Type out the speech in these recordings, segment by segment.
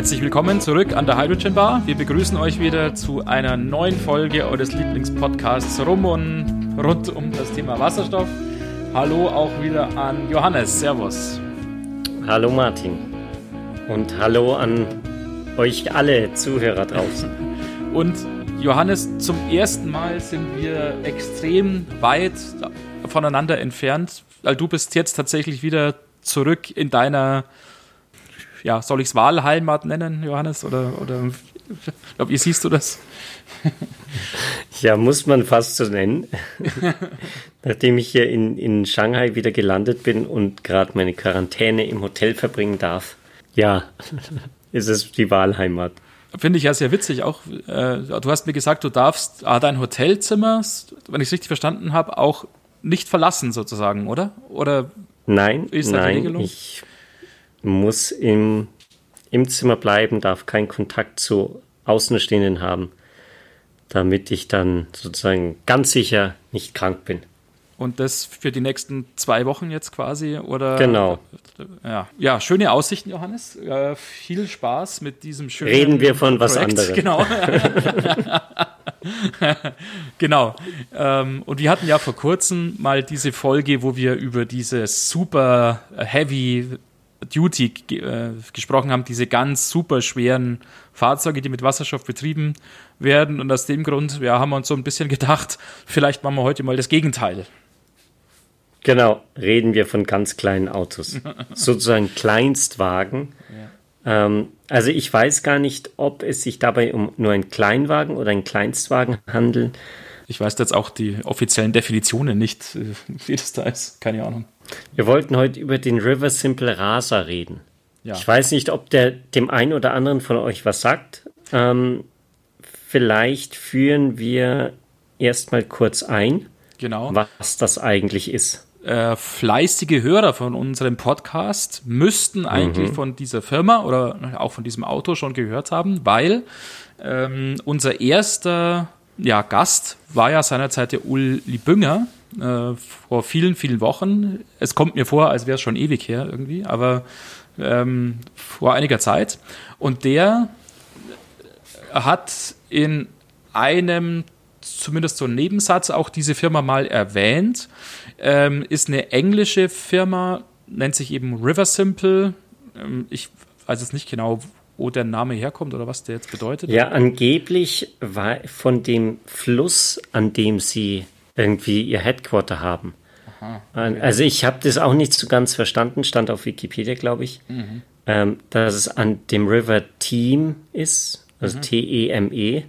Herzlich willkommen zurück an der Hydrogen Bar. Wir begrüßen euch wieder zu einer neuen Folge eures Lieblingspodcasts rum und rund um das Thema Wasserstoff. Hallo auch wieder an Johannes. Servus. Hallo Martin. Und hallo an euch alle Zuhörer draußen. Und Johannes, zum ersten Mal sind wir extrem weit voneinander entfernt, weil du bist jetzt tatsächlich wieder zurück in deiner ja, soll ich es Wahlheimat nennen, Johannes? Oder, oder wie siehst du das? Ja, muss man fast so nennen. Nachdem ich hier in, in Shanghai wieder gelandet bin und gerade meine Quarantäne im Hotel verbringen darf, ja, ist es die Wahlheimat. Finde ich ja sehr witzig. Auch äh, du hast mir gesagt, du darfst ah, dein Hotelzimmer, wenn ich es richtig verstanden habe, auch nicht verlassen sozusagen, oder? Oder nein, nein, ich muss im, im Zimmer bleiben, darf keinen Kontakt zu Außenstehenden haben, damit ich dann sozusagen ganz sicher nicht krank bin. Und das für die nächsten zwei Wochen jetzt quasi, oder? Genau. Ja, ja schöne Aussichten, Johannes. Äh, viel Spaß mit diesem schönen. Reden wir von Projekt. was anderem. Genau. genau. Ähm, und wir hatten ja vor kurzem mal diese Folge, wo wir über diese super heavy Duty äh, gesprochen haben, diese ganz super schweren Fahrzeuge, die mit Wasserstoff betrieben werden. Und aus dem Grund ja, haben wir uns so ein bisschen gedacht, vielleicht machen wir heute mal das Gegenteil. Genau, reden wir von ganz kleinen Autos. Sozusagen Kleinstwagen. Ja. Ähm, also ich weiß gar nicht, ob es sich dabei um nur einen Kleinwagen oder einen Kleinstwagen handelt. Ich weiß jetzt auch die offiziellen Definitionen nicht, äh, wie das da ist. Keine Ahnung. Wir wollten heute über den River Simple Raser reden. Ja. Ich weiß nicht, ob der dem einen oder anderen von euch was sagt. Ähm, vielleicht führen wir erstmal kurz ein, genau. was das eigentlich ist. Äh, fleißige Hörer von unserem Podcast müssten eigentlich mhm. von dieser Firma oder auch von diesem Auto schon gehört haben, weil ähm, unser erster ja, Gast war ja seinerzeit der Uli Bünger, äh, vor vielen, vielen Wochen. Es kommt mir vor, als wäre es schon ewig her irgendwie, aber ähm, vor einiger Zeit. Und der hat in einem, zumindest so einem Nebensatz, auch diese Firma mal erwähnt. Ähm, ist eine englische Firma, nennt sich eben River Simple. Ähm, ich weiß es nicht genau, wo der Name herkommt oder was der jetzt bedeutet. Ja, angeblich war von dem Fluss, an dem sie irgendwie ihr Headquarter haben. Aha, okay. Also ich habe das auch nicht so ganz verstanden, stand auf Wikipedia, glaube ich, mhm. ähm, dass es an dem River Team ist, also mhm. T-E-M-E. -E.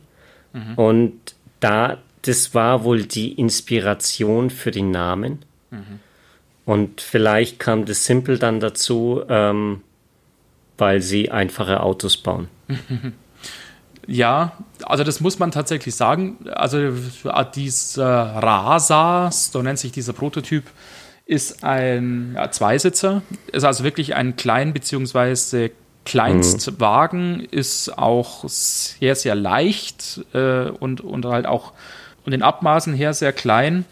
Mhm. Und da, das war wohl die Inspiration für den Namen. Mhm. Und vielleicht kam das Simple dann dazu, ähm, weil sie einfache Autos bauen. Ja, also das muss man tatsächlich sagen. Also dieser Rasa, so nennt sich dieser Prototyp, ist ein ja, Zweisitzer, ist also wirklich ein klein bzw. Kleinstwagen, mhm. ist auch sehr, sehr leicht äh, und, und halt auch von den Abmaßen her sehr klein.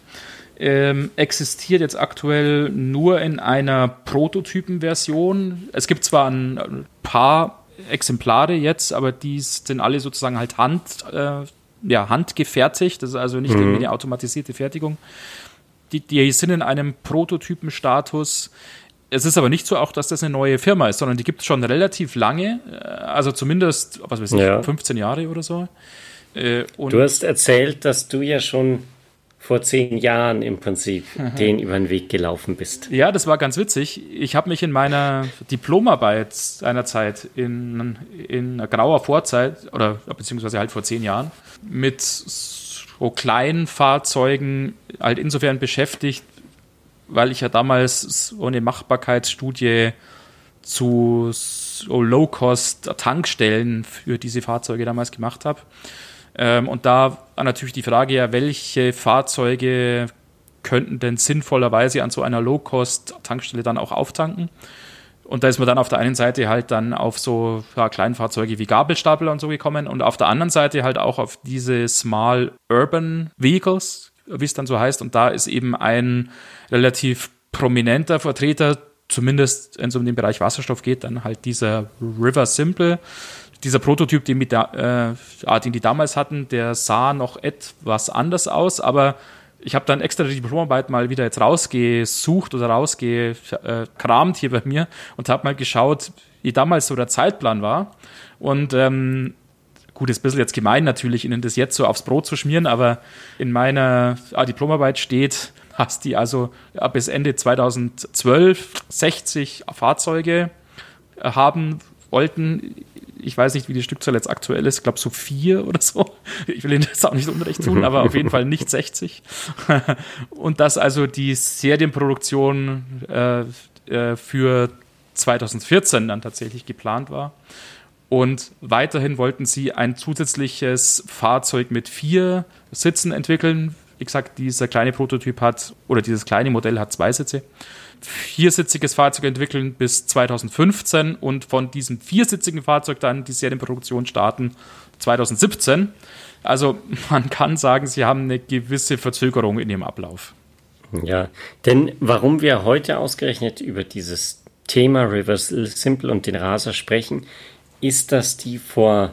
Ähm, existiert jetzt aktuell nur in einer Prototypenversion. Es gibt zwar ein paar Exemplare jetzt, aber die sind alle sozusagen halt hand, äh, ja, handgefertigt. Das ist also nicht mhm. irgendwie eine automatisierte Fertigung. Die, die sind in einem Prototypenstatus. Es ist aber nicht so auch, dass das eine neue Firma ist, sondern die gibt es schon relativ lange, äh, also zumindest, was weiß ich, ja. 15 Jahre oder so. Äh, du hast erzählt, dass du ja schon vor zehn Jahren im Prinzip mhm. den über den Weg gelaufen bist. Ja, das war ganz witzig. Ich habe mich in meiner Diplomarbeit seinerzeit in, in grauer Vorzeit oder beziehungsweise halt vor zehn Jahren mit so kleinen Fahrzeugen halt insofern beschäftigt, weil ich ja damals so eine Machbarkeitsstudie zu so Low-Cost-Tankstellen für diese Fahrzeuge damals gemacht habe. Ähm, und da natürlich die Frage ja, welche Fahrzeuge könnten denn sinnvollerweise an so einer Low-Cost-Tankstelle dann auch auftanken? Und da ist man dann auf der einen Seite halt dann auf so ja, Kleinfahrzeuge wie Gabelstapler und so gekommen und auf der anderen Seite halt auch auf diese Small Urban Vehicles, wie es dann so heißt. Und da ist eben ein relativ prominenter Vertreter zumindest wenn es um den Bereich Wasserstoff geht, dann halt dieser River Simple. Dieser Prototyp, den, mit der, äh, den die damals hatten, der sah noch etwas anders aus, aber ich habe dann extra die Diplomarbeit mal wieder jetzt rausgesucht oder rausgekramt hier bei mir und habe mal geschaut, wie damals so der Zeitplan war. Und ähm, gut, ist ein bisschen jetzt gemein natürlich, Ihnen das jetzt so aufs Brot zu schmieren, aber in meiner ah, Diplomarbeit steht, dass die also bis Ende 2012 60 Fahrzeuge haben wollten. Ich weiß nicht, wie die Stückzahl jetzt aktuell ist. Ich glaube, so vier oder so. Ich will Ihnen das auch nicht unrecht tun, aber auf jeden Fall nicht 60. Und dass also die Serienproduktion äh, äh, für 2014 dann tatsächlich geplant war. Und weiterhin wollten sie ein zusätzliches Fahrzeug mit vier Sitzen entwickeln. Wie gesagt, dieser kleine Prototyp hat, oder dieses kleine Modell hat zwei Sitze. Viersitziges Fahrzeug entwickeln bis 2015 und von diesem viersitzigen Fahrzeug dann die Serienproduktion starten 2017. Also man kann sagen, sie haben eine gewisse Verzögerung in ihrem Ablauf. Ja, denn warum wir heute ausgerechnet über dieses Thema Reverse Simple und den Raser sprechen, ist, dass die vor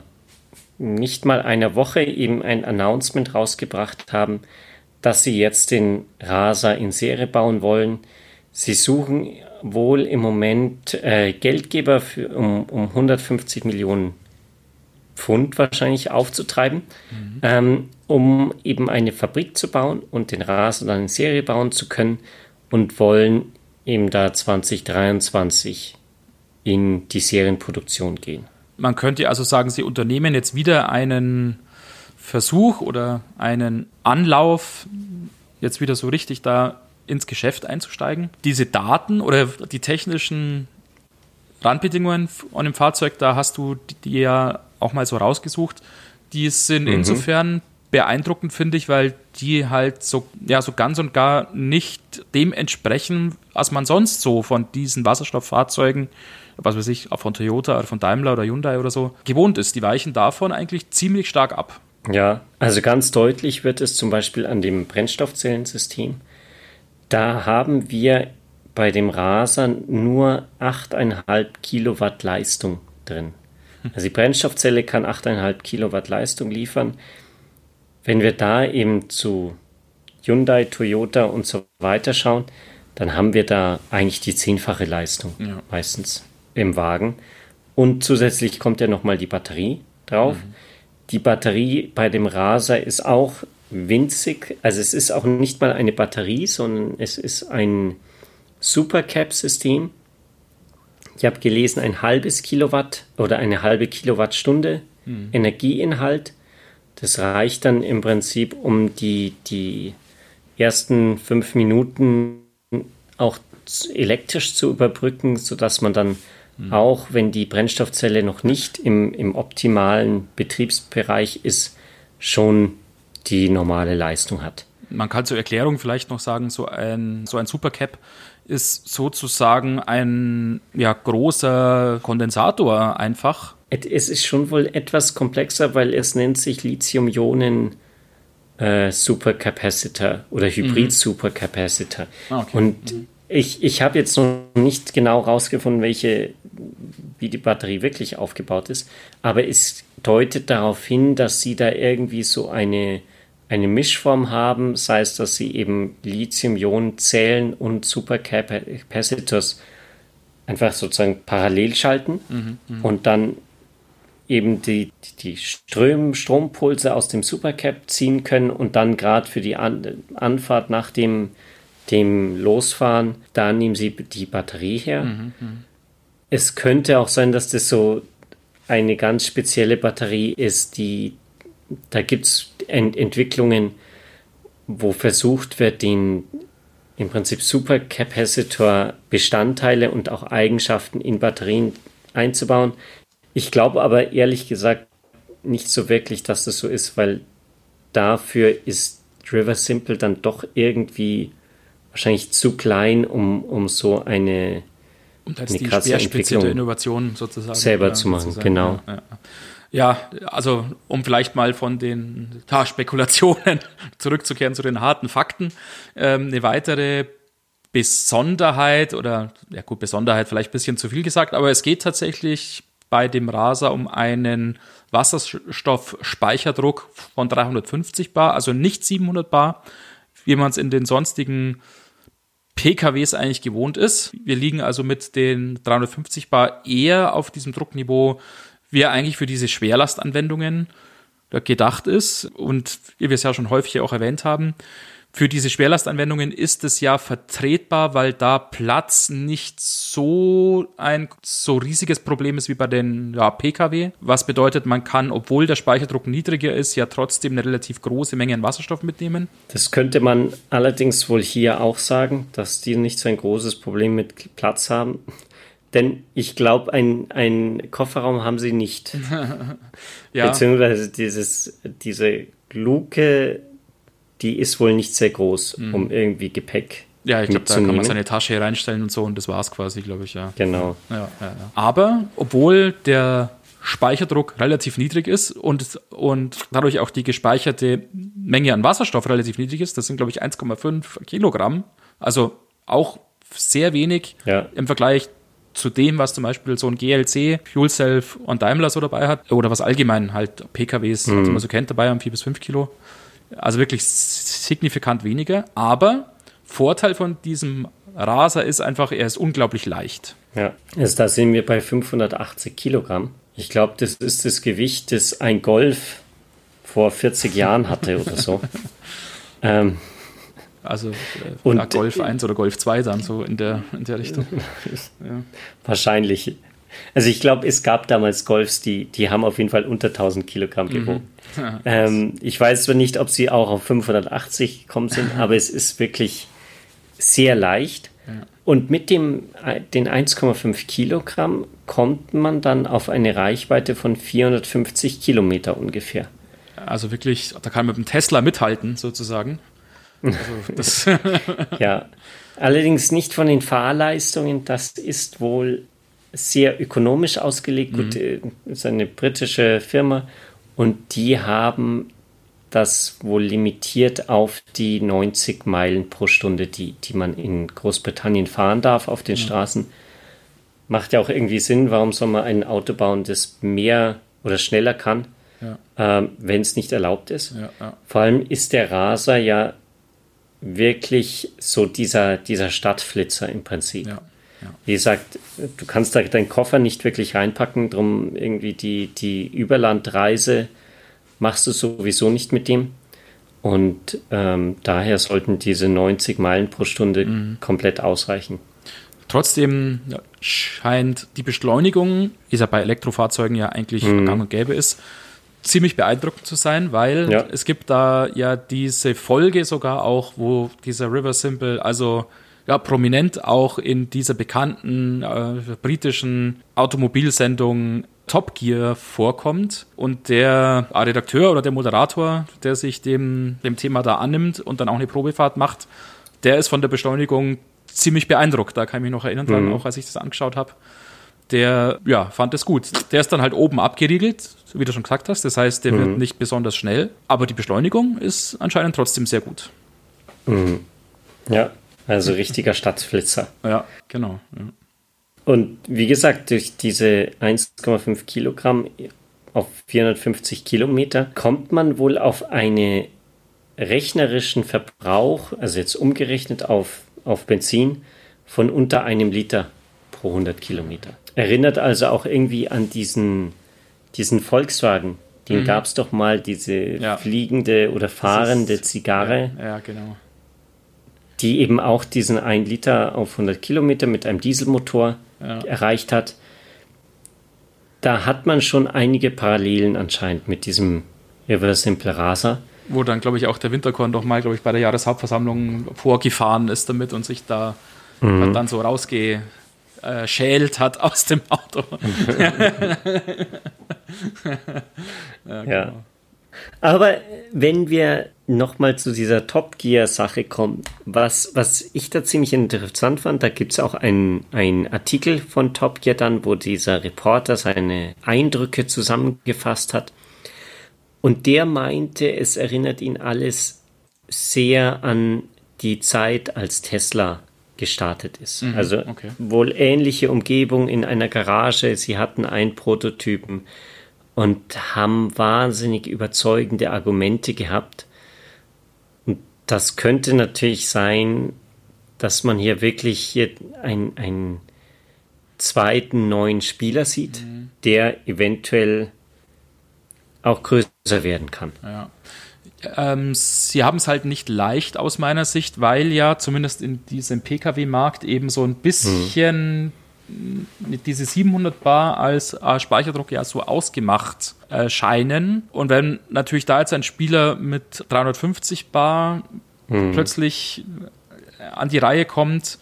nicht mal einer Woche eben ein Announcement rausgebracht haben, dass sie jetzt den Raser in Serie bauen wollen. Sie suchen wohl im Moment äh, Geldgeber für, um, um 150 Millionen Pfund wahrscheinlich aufzutreiben, mhm. ähm, um eben eine Fabrik zu bauen und den Raser dann in Serie bauen zu können und wollen eben da 2023 in die Serienproduktion gehen. Man könnte also sagen, Sie unternehmen jetzt wieder einen Versuch oder einen Anlauf, jetzt wieder so richtig da ins Geschäft einzusteigen. Diese Daten oder die technischen Randbedingungen an dem Fahrzeug, da hast du die ja auch mal so rausgesucht. Die sind mhm. insofern beeindruckend, finde ich, weil die halt so, ja, so ganz und gar nicht dem entsprechen, was man sonst so von diesen Wasserstofffahrzeugen was weiß ich, von Toyota oder von Daimler oder Hyundai oder so gewohnt ist. Die weichen davon eigentlich ziemlich stark ab. Ja, also ganz deutlich wird es zum Beispiel an dem Brennstoffzellensystem. Da haben wir bei dem Raser nur 8,5 Kilowatt Leistung drin. Also die Brennstoffzelle kann 8,5 Kilowatt Leistung liefern. Wenn wir da eben zu Hyundai, Toyota und so weiter schauen, dann haben wir da eigentlich die zehnfache Leistung ja. meistens im Wagen. Und zusätzlich kommt ja nochmal die Batterie drauf. Mhm. Die Batterie bei dem Raser ist auch winzig. Also es ist auch nicht mal eine Batterie, sondern es ist ein Supercap-System. Ich habe gelesen, ein halbes Kilowatt oder eine halbe Kilowattstunde mhm. Energieinhalt. Das reicht dann im Prinzip, um die, die ersten fünf Minuten auch elektrisch zu überbrücken, sodass man dann Mhm. Auch wenn die Brennstoffzelle noch nicht im, im optimalen Betriebsbereich ist, schon die normale Leistung hat. Man kann zur Erklärung vielleicht noch sagen, so ein, so ein Supercap ist sozusagen ein ja, großer Kondensator einfach. Es ist schon wohl etwas komplexer, weil es nennt sich Lithium-Ionen äh, Supercapacitor oder Hybrid-Supercapacitor. Mhm. Okay. Und mhm. ich, ich habe jetzt noch nicht genau rausgefunden, welche wie die Batterie wirklich aufgebaut ist, aber es deutet darauf hin, dass sie da irgendwie so eine, eine Mischform haben, sei es, dass sie eben Lithium-Ionen-Zellen und Supercapacitors einfach sozusagen parallel schalten mhm, mh. und dann eben die, die Ström, Strompulse aus dem Supercap ziehen können und dann gerade für die An Anfahrt nach dem, dem Losfahren, da nehmen sie die Batterie her. Mhm, mh es könnte auch sein, dass das so eine ganz spezielle Batterie ist, die da gibt es Ent Entwicklungen, wo versucht wird, den im Prinzip Supercapacitor Bestandteile und auch Eigenschaften in Batterien einzubauen. Ich glaube aber ehrlich gesagt nicht so wirklich, dass das so ist, weil dafür ist River Simple dann doch irgendwie wahrscheinlich zu klein, um, um so eine um das die Speerspitze der Innovation sozusagen selber zu machen, sozusagen. genau. Ja, ja. ja, also um vielleicht mal von den ja, Spekulationen zurückzukehren zu den harten Fakten. Ähm, eine weitere Besonderheit oder, ja gut, Besonderheit vielleicht ein bisschen zu viel gesagt, aber es geht tatsächlich bei dem Raser um einen Wasserstoffspeicherdruck von 350 Bar, also nicht 700 Bar, wie man es in den sonstigen PKWs eigentlich gewohnt ist. Wir liegen also mit den 350 Bar eher auf diesem Druckniveau, wie er eigentlich für diese Schwerlastanwendungen gedacht ist und wie wir es ja schon häufig auch erwähnt haben. Für diese Schwerlastanwendungen ist es ja vertretbar, weil da Platz nicht so ein so riesiges Problem ist wie bei den ja, Pkw. Was bedeutet, man kann, obwohl der Speicherdruck niedriger ist, ja trotzdem eine relativ große Menge an Wasserstoff mitnehmen. Das könnte man allerdings wohl hier auch sagen, dass die nicht so ein großes Problem mit Platz haben. Denn ich glaube, ein, ein Kofferraum haben sie nicht. ja. Beziehungsweise dieses, diese Luke die ist wohl nicht sehr groß, mhm. um irgendwie Gepäck ja, ich glaube, da kann man seine Tasche reinstellen und so und das war es quasi, glaube ich, ja. Genau. Ja, ja, ja. Aber obwohl der Speicherdruck relativ niedrig ist und, und dadurch auch die gespeicherte Menge an Wasserstoff relativ niedrig ist, das sind, glaube ich, 1,5 Kilogramm, also auch sehr wenig im Vergleich zu dem, was zum Beispiel so ein GLC, Fuel Self und Daimler so dabei hat, oder was allgemein halt PKWs, mhm. also man so kennt, dabei haben, 4 bis 5 Kilo. Also wirklich signifikant weniger. Aber Vorteil von diesem Raser ist einfach, er ist unglaublich leicht. Ja, also da sind wir bei 580 Kilogramm. Ich glaube, das ist das Gewicht, das ein Golf vor 40 Jahren hatte oder so. ähm, also äh, und, Golf 1 oder Golf 2 dann so in der, in der Richtung. ja. Wahrscheinlich. Also ich glaube, es gab damals Golfs, die, die haben auf jeden Fall unter 1000 Kilogramm gewogen. Mhm. ähm, ich weiß zwar nicht, ob sie auch auf 580 gekommen sind, aber es ist wirklich sehr leicht. Ja. Und mit dem, äh, den 1,5 Kilogramm kommt man dann auf eine Reichweite von 450 Kilometer ungefähr. Also wirklich, da kann man mit dem Tesla mithalten, sozusagen. Also ja, allerdings nicht von den Fahrleistungen. Das ist wohl sehr ökonomisch ausgelegt. Mhm. Gut, äh, ist eine britische Firma und die haben das wohl limitiert auf die 90 Meilen pro Stunde, die, die man in Großbritannien fahren darf auf den ja. Straßen. Macht ja auch irgendwie Sinn, warum soll man ein Auto bauen, das mehr oder schneller kann, ja. ähm, wenn es nicht erlaubt ist. Ja, Vor allem ist der Raser ja wirklich so dieser, dieser Stadtflitzer im Prinzip. Wie gesagt, du kannst da deinen Koffer nicht wirklich reinpacken, drum irgendwie die, die Überlandreise machst du sowieso nicht mit dem. Und ähm, daher sollten diese 90 Meilen pro Stunde mhm. komplett ausreichen. Trotzdem scheint die Beschleunigung, ist ja bei Elektrofahrzeugen ja eigentlich mhm. gang und gäbe ist, ziemlich beeindruckend zu sein, weil ja. es gibt da ja diese Folge sogar auch, wo dieser River Simple, also ja, prominent auch in dieser bekannten äh, britischen Automobilsendung Top Gear vorkommt und der Redakteur oder der Moderator, der sich dem, dem Thema da annimmt und dann auch eine Probefahrt macht, der ist von der Beschleunigung ziemlich beeindruckt. Da kann ich mich noch erinnern dran, mhm. auch als ich das angeschaut habe. Der, ja, fand es gut. Der ist dann halt oben abgeriegelt, wie du schon gesagt hast. Das heißt, der mhm. wird nicht besonders schnell, aber die Beschleunigung ist anscheinend trotzdem sehr gut. Mhm. Ja, also richtiger Stadtflitzer. Ja, genau. Ja. Und wie gesagt, durch diese 1,5 Kilogramm auf 450 Kilometer kommt man wohl auf einen rechnerischen Verbrauch, also jetzt umgerechnet auf, auf Benzin, von unter einem Liter pro 100 Kilometer. Erinnert also auch irgendwie an diesen, diesen Volkswagen. Den mhm. gab es doch mal, diese ja. fliegende oder fahrende ist, Zigarre. Ja, ja, genau die eben auch diesen 1 Liter auf 100 Kilometer mit einem Dieselmotor ja. erreicht hat. Da hat man schon einige Parallelen anscheinend mit diesem Reversimple Raser. Wo dann, glaube ich, auch der Winterkorn doch mal, glaube ich, bei der Jahreshauptversammlung vorgefahren ist damit und sich da mhm. dann so rausgeschält hat aus dem Auto. ja, genau. ja. Aber wenn wir nochmal zu dieser Top Gear-Sache kommen, was, was ich da ziemlich interessant fand, da gibt es auch einen Artikel von Top Gear dann, wo dieser Reporter seine Eindrücke zusammengefasst hat. Und der meinte, es erinnert ihn alles sehr an die Zeit, als Tesla gestartet ist. Mhm, also okay. wohl ähnliche Umgebung in einer Garage. Sie hatten einen Prototypen und haben wahnsinnig überzeugende Argumente gehabt. Das könnte natürlich sein, dass man hier wirklich hier einen zweiten neuen Spieler sieht, mhm. der eventuell auch größer werden kann. Ja. Ähm, sie haben es halt nicht leicht aus meiner Sicht, weil ja zumindest in diesem Pkw-Markt eben so ein bisschen mhm. Diese 700 Bar als äh, Speicherdruck ja so ausgemacht äh, scheinen. Und wenn natürlich da jetzt ein Spieler mit 350 Bar mhm. plötzlich äh, an die Reihe kommt,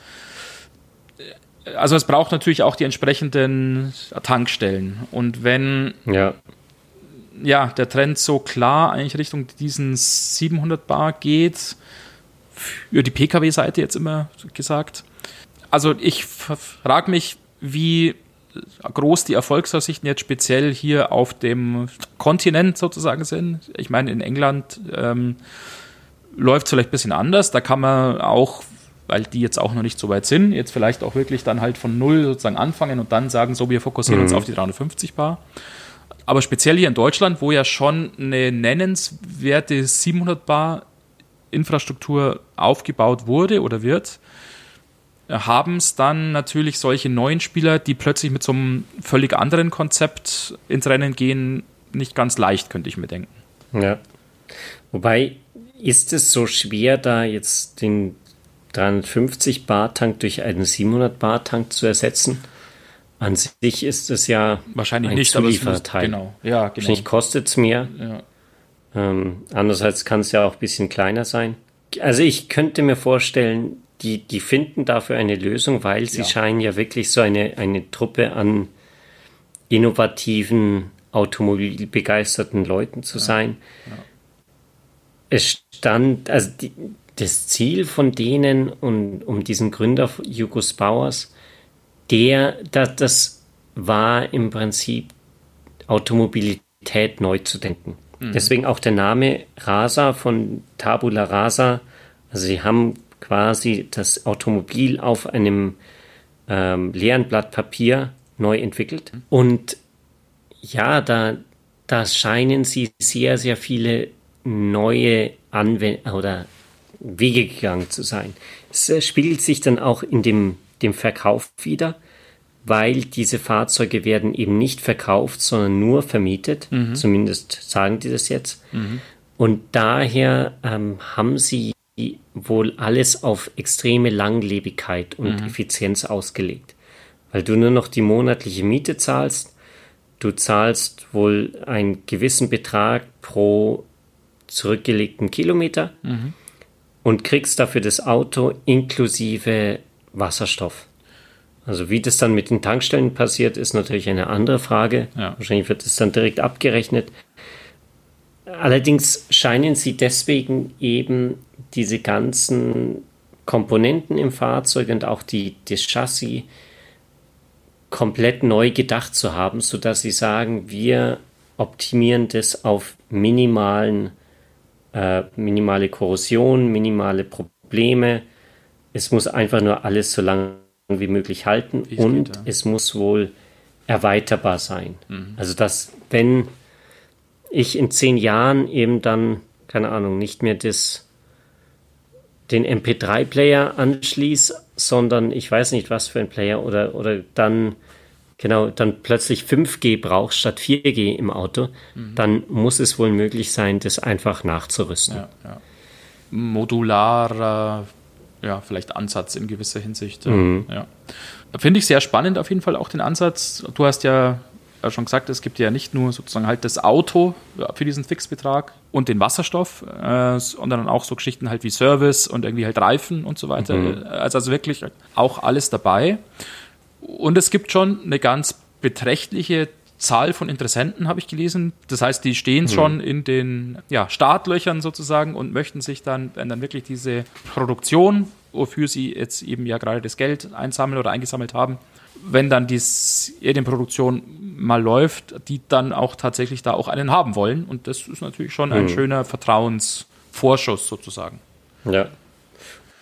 äh, also es braucht natürlich auch die entsprechenden Tankstellen. Und wenn ja ja, der Trend so klar eigentlich Richtung diesen 700 Bar geht, für die Pkw-Seite jetzt immer gesagt. Also ich frage mich, wie groß die Erfolgsaussichten jetzt speziell hier auf dem Kontinent sozusagen sind. Ich meine, in England ähm, läuft es vielleicht ein bisschen anders. Da kann man auch, weil die jetzt auch noch nicht so weit sind, jetzt vielleicht auch wirklich dann halt von null sozusagen anfangen und dann sagen, so, wir fokussieren mhm. uns auf die 350 Bar. Aber speziell hier in Deutschland, wo ja schon eine nennenswerte 700 Bar Infrastruktur aufgebaut wurde oder wird, haben es dann natürlich solche neuen Spieler, die plötzlich mit so einem völlig anderen Konzept ins Rennen gehen, nicht ganz leicht, könnte ich mir denken. Ja. Wobei, ist es so schwer, da jetzt den 350 Bar Tank durch einen 700 Bar Tank zu ersetzen? An sich ist es ja wahrscheinlich ein nicht, Zulieferteil. genau, ja, genau. Wahrscheinlich kostet es mehr. Ja. Ähm, andererseits kann es ja auch ein bisschen kleiner sein. Also ich könnte mir vorstellen, die, die finden dafür eine Lösung, weil sie ja. scheinen ja wirklich so eine, eine Truppe an innovativen, automobilbegeisterten Leuten zu ja. sein. Es stand, also die, das Ziel von denen und um diesen Gründer Jugos Bauers der, das, das war im Prinzip Automobilität neu zu denken. Mhm. Deswegen auch der Name Rasa von Tabula Rasa. Also sie haben quasi das Automobil auf einem ähm, leeren Blatt Papier neu entwickelt. Mhm. Und ja, da, da scheinen sie sehr, sehr viele neue Anwendungen oder Wege gegangen zu sein. Es äh, spiegelt sich dann auch in dem dem Verkauf wieder, weil diese Fahrzeuge werden eben nicht verkauft, sondern nur vermietet. Mhm. Zumindest sagen die das jetzt. Mhm. Und daher ähm, haben sie wohl alles auf extreme Langlebigkeit und mhm. Effizienz ausgelegt. Weil du nur noch die monatliche Miete zahlst, du zahlst wohl einen gewissen Betrag pro zurückgelegten Kilometer mhm. und kriegst dafür das Auto inklusive Wasserstoff. Also wie das dann mit den Tankstellen passiert, ist natürlich eine andere Frage. Ja. Wahrscheinlich wird es dann direkt abgerechnet. Allerdings scheinen sie deswegen eben diese ganzen Komponenten im Fahrzeug und auch die, das Chassis komplett neu gedacht zu haben, sodass sie sagen, wir optimieren das auf minimalen, äh, minimale Korrosion, minimale Probleme, es muss einfach nur alles so lange wie möglich halten wie und geht, ja. es muss wohl erweiterbar sein. Mhm. Also dass, wenn ich in zehn Jahren eben dann, keine Ahnung, nicht mehr das, den MP3-Player anschließe, sondern ich weiß nicht, was für ein Player oder, oder dann genau, dann plötzlich 5G brauchst statt 4G im Auto, mhm. dann muss es wohl möglich sein, das einfach nachzurüsten. Ja, ja. Modularer ja, vielleicht Ansatz in gewisser Hinsicht. Mhm. Ja. Finde ich sehr spannend auf jeden Fall auch den Ansatz. Du hast ja schon gesagt, es gibt ja nicht nur sozusagen halt das Auto für diesen Fixbetrag und den Wasserstoff, äh, sondern auch so Geschichten halt wie Service und irgendwie halt Reifen und so weiter. Mhm. Also, also wirklich auch alles dabei. Und es gibt schon eine ganz beträchtliche Zahl von Interessenten, habe ich gelesen. Das heißt, die stehen mhm. schon in den ja, Startlöchern sozusagen und möchten sich dann, wenn dann wirklich diese Produktion, wofür sie jetzt eben ja gerade das Geld einsammeln oder eingesammelt haben, wenn dann die Serienproduktion mal läuft, die dann auch tatsächlich da auch einen haben wollen. Und das ist natürlich schon ein mhm. schöner Vertrauensvorschuss sozusagen. Ja.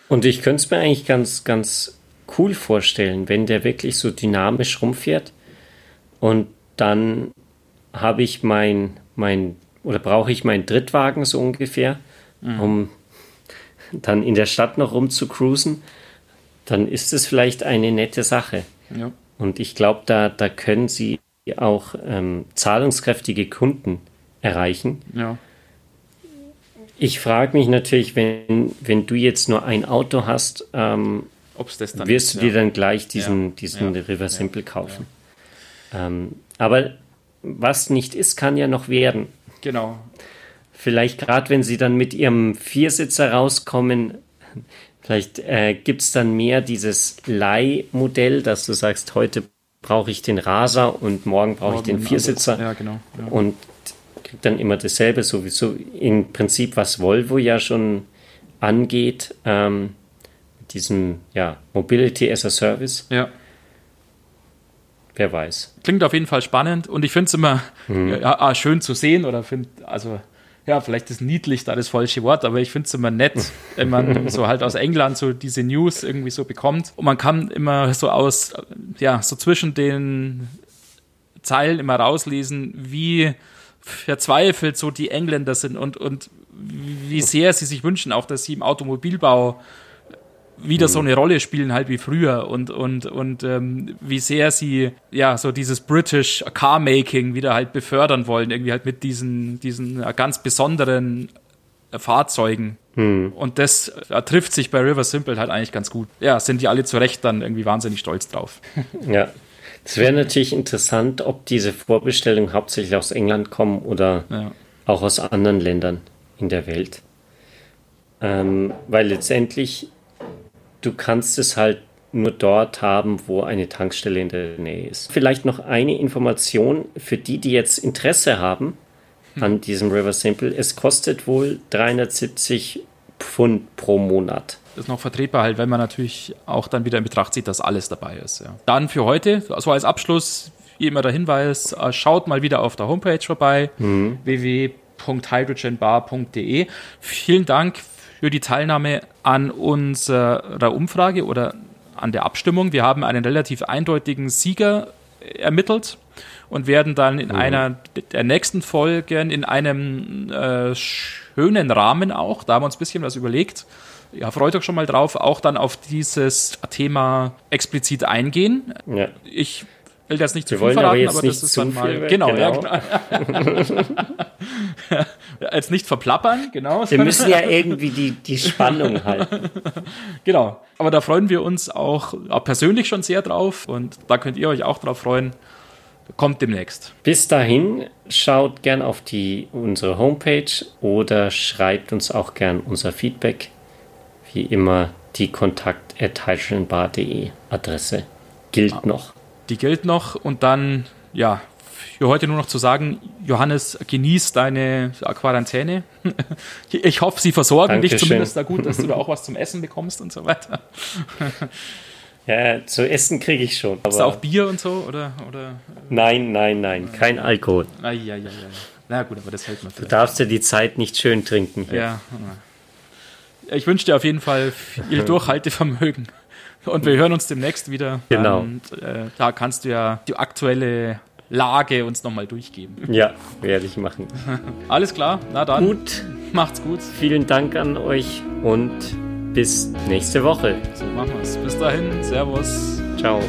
Und ich könnte es mir eigentlich ganz, ganz cool vorstellen, wenn der wirklich so dynamisch rumfährt und dann habe ich mein, mein oder brauche ich meinen Drittwagen so ungefähr, mhm. um dann in der Stadt noch rumzucruisen, dann ist es vielleicht eine nette Sache. Ja. Und ich glaube, da, da können sie auch ähm, zahlungskräftige Kunden erreichen. Ja. Ich frage mich natürlich, wenn, wenn du jetzt nur ein Auto hast, ähm, wirst ist, du dir ja. dann gleich diesen, ja. diesen River Simple kaufen. Ähm, aber was nicht ist, kann ja noch werden. Genau. Vielleicht gerade, wenn sie dann mit ihrem Viersitzer rauskommen, vielleicht äh, gibt es dann mehr dieses Leihmodell, dass du sagst, heute brauche ich den Raser und morgen brauche ich den Viersitzer. Ja, genau. Ja. Und kriegt dann immer dasselbe, sowieso im Prinzip, was Volvo ja schon angeht, ähm, diesem ja, Mobility as a Service. Ja. Wer weiß. Klingt auf jeden Fall spannend und ich finde es immer mhm. ja, ah, schön zu sehen oder finde, also ja, vielleicht ist niedlich da das falsche Wort, aber ich finde es immer nett, wenn man so halt aus England so diese News irgendwie so bekommt. Und man kann immer so aus, ja, so zwischen den Zeilen immer rauslesen, wie verzweifelt so die Engländer sind und, und wie sehr sie sich wünschen, auch dass sie im Automobilbau wieder so mhm. eine Rolle spielen halt wie früher und und und ähm, wie sehr sie ja so dieses British Carmaking wieder halt befördern wollen irgendwie halt mit diesen diesen ganz besonderen Fahrzeugen hm. und das trifft sich bei River Simple halt eigentlich ganz gut ja sind die alle zu Recht dann irgendwie wahnsinnig stolz drauf ja es wäre natürlich interessant ob diese Vorbestellungen hauptsächlich aus England kommen oder ja. auch aus anderen Ländern in der Welt ähm, weil letztendlich du kannst es halt nur dort haben, wo eine Tankstelle in der Nähe ist. Vielleicht noch eine Information für die, die jetzt Interesse haben an diesem River Simple. Es kostet wohl 370 Pfund pro Monat. Das ist noch vertretbar, halt, wenn man natürlich auch dann wieder in Betracht zieht, dass alles dabei ist. Ja. Dann für heute, also als Abschluss, wie immer der Hinweis, äh, schaut mal wieder auf der Homepage vorbei, mhm. www.hydrogenbar.de. Vielen Dank für die Teilnahme an unserer Umfrage oder an der Abstimmung. Wir haben einen relativ eindeutigen Sieger ermittelt und werden dann in mhm. einer der nächsten Folgen in einem äh, schönen Rahmen auch, da haben wir uns ein bisschen was überlegt, ja, freut euch schon mal drauf, auch dann auf dieses Thema explizit eingehen. Ja. Ich will das nicht zu viel verraten, aber, aber das ist dann mal. Genau, genau. Ja, genau. Als nicht verplappern, genau. Wir müssen ja irgendwie die, die Spannung halten. genau. Aber da freuen wir uns auch, auch persönlich schon sehr drauf und da könnt ihr euch auch drauf freuen. Kommt demnächst. Bis dahin schaut gern auf die, unsere Homepage oder schreibt uns auch gern unser Feedback. Wie immer die kontakt.heilschenbar.de Adresse gilt ah. noch die gilt noch. Und dann, ja, für heute nur noch zu sagen, Johannes, genieß deine Quarantäne. Ich hoffe, sie versorgen Dankeschön. dich zumindest da gut, dass du da auch was zum Essen bekommst und so weiter. Ja, zu essen kriege ich schon. Hast du auch Bier und so? Oder, oder? Nein, nein, nein, kein Alkohol. Ah, ja, ja, ja. Na gut, aber das hält man Du darfst dir die Zeit nicht schön trinken. Hier. Ja. Ich wünsche dir auf jeden Fall viel Durchhaltevermögen. Und wir hören uns demnächst wieder. Genau. Und äh, da kannst du ja die aktuelle Lage uns nochmal durchgeben. Ja, werde ich machen. Alles klar, na dann. Gut. Macht's gut. Vielen Dank an euch und bis nächste Woche. So machen wir's. Bis dahin. Servus. Ciao.